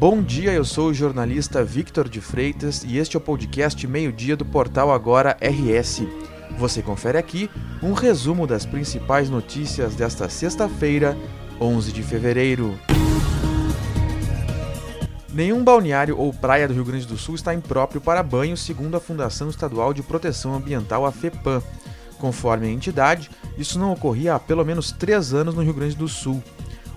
Bom dia, eu sou o jornalista Victor de Freitas e este é o podcast Meio-Dia do portal Agora RS. Você confere aqui um resumo das principais notícias desta sexta-feira, 11 de fevereiro. Nenhum balneário ou praia do Rio Grande do Sul está impróprio para banho, segundo a Fundação Estadual de Proteção Ambiental, a FEPAM. Conforme a entidade, isso não ocorria há pelo menos três anos no Rio Grande do Sul.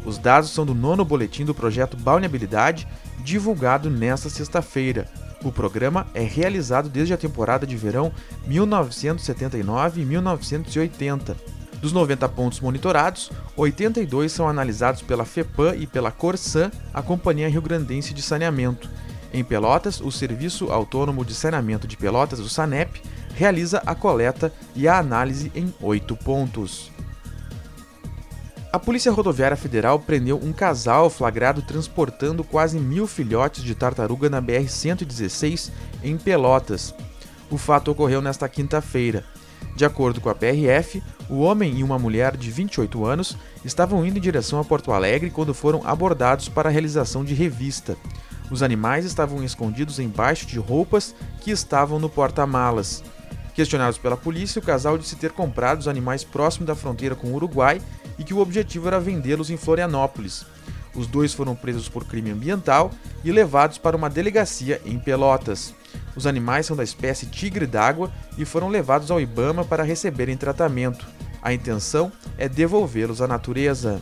Os dados são do nono boletim do projeto Balneabilidade, divulgado nesta sexta-feira. O programa é realizado desde a temporada de verão 1979 e 1980. Dos 90 pontos monitorados, 82 são analisados pela FEPAM e pela Corsan, a Companhia Rio Grandense de Saneamento. Em Pelotas, o Serviço Autônomo de Saneamento de Pelotas, o SANEP, realiza a coleta e a análise em oito pontos. A Polícia Rodoviária Federal prendeu um casal flagrado transportando quase mil filhotes de tartaruga na BR-116 em Pelotas. O fato ocorreu nesta quinta-feira. De acordo com a PRF, o homem e uma mulher de 28 anos estavam indo em direção a Porto Alegre quando foram abordados para a realização de revista. Os animais estavam escondidos embaixo de roupas que estavam no porta-malas. Questionados pela polícia, o casal disse ter comprado os animais próximo da fronteira com o Uruguai e que o objetivo era vendê-los em Florianópolis. Os dois foram presos por crime ambiental e levados para uma delegacia em Pelotas. Os animais são da espécie tigre d'água e foram levados ao Ibama para receberem tratamento. A intenção é devolvê-los à natureza.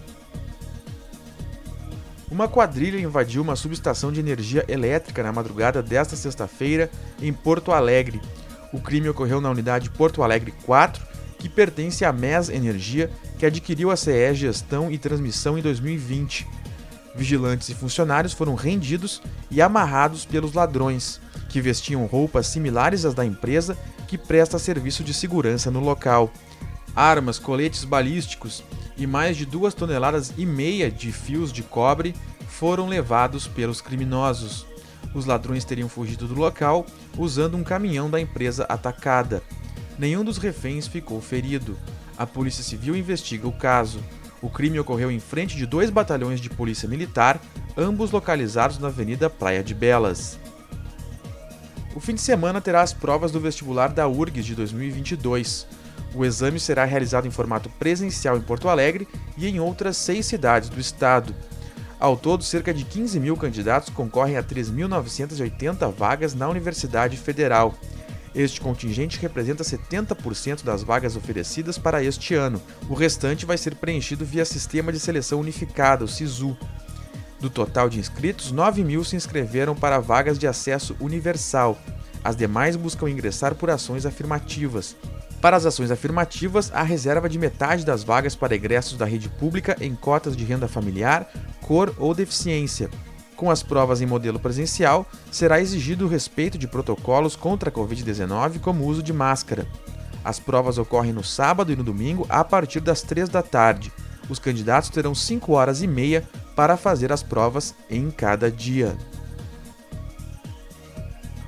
Uma quadrilha invadiu uma subestação de energia elétrica na madrugada desta sexta-feira em Porto Alegre. O crime ocorreu na unidade Porto Alegre 4 que pertence à MES Energia, que adquiriu a CE Gestão e Transmissão em 2020. Vigilantes e funcionários foram rendidos e amarrados pelos ladrões, que vestiam roupas similares às da empresa que presta serviço de segurança no local. Armas, coletes balísticos e mais de duas toneladas e meia de fios de cobre foram levados pelos criminosos. Os ladrões teriam fugido do local usando um caminhão da empresa atacada. Nenhum dos reféns ficou ferido. A Polícia Civil investiga o caso. O crime ocorreu em frente de dois batalhões de polícia militar, ambos localizados na Avenida Praia de Belas. O fim de semana terá as provas do vestibular da URGS de 2022. O exame será realizado em formato presencial em Porto Alegre e em outras seis cidades do estado. Ao todo, cerca de 15 mil candidatos concorrem a 3.980 vagas na Universidade Federal. Este contingente representa 70% das vagas oferecidas para este ano. O restante vai ser preenchido via Sistema de Seleção Unificada, o SISU. Do total de inscritos, 9 mil se inscreveram para vagas de acesso universal. As demais buscam ingressar por ações afirmativas. Para as ações afirmativas, há reserva de metade das vagas para egressos da rede pública em cotas de renda familiar, cor ou deficiência. Com as provas em modelo presencial, será exigido o respeito de protocolos contra a Covid-19, como o uso de máscara. As provas ocorrem no sábado e no domingo a partir das 3 da tarde. Os candidatos terão 5 horas e meia para fazer as provas em cada dia.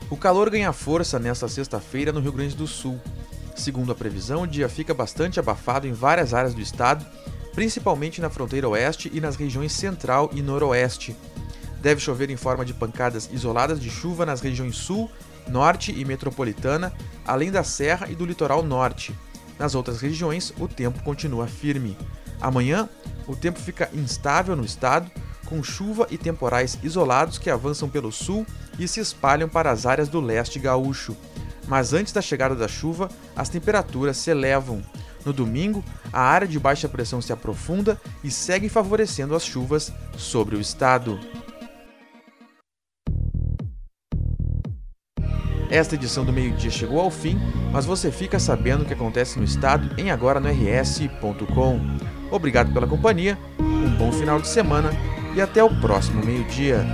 O calor ganha força nesta sexta-feira no Rio Grande do Sul. Segundo a previsão, o dia fica bastante abafado em várias áreas do estado, principalmente na fronteira oeste e nas regiões central e noroeste. Deve chover em forma de pancadas isoladas de chuva nas regiões sul, norte e metropolitana, além da serra e do litoral norte. Nas outras regiões, o tempo continua firme. Amanhã, o tempo fica instável no estado, com chuva e temporais isolados que avançam pelo sul e se espalham para as áreas do leste gaúcho. Mas antes da chegada da chuva, as temperaturas se elevam. No domingo, a área de baixa pressão se aprofunda e segue favorecendo as chuvas sobre o estado. Esta edição do meio-dia chegou ao fim, mas você fica sabendo o que acontece no estado em agora no rs.com. Obrigado pela companhia, um bom final de semana e até o próximo meio-dia.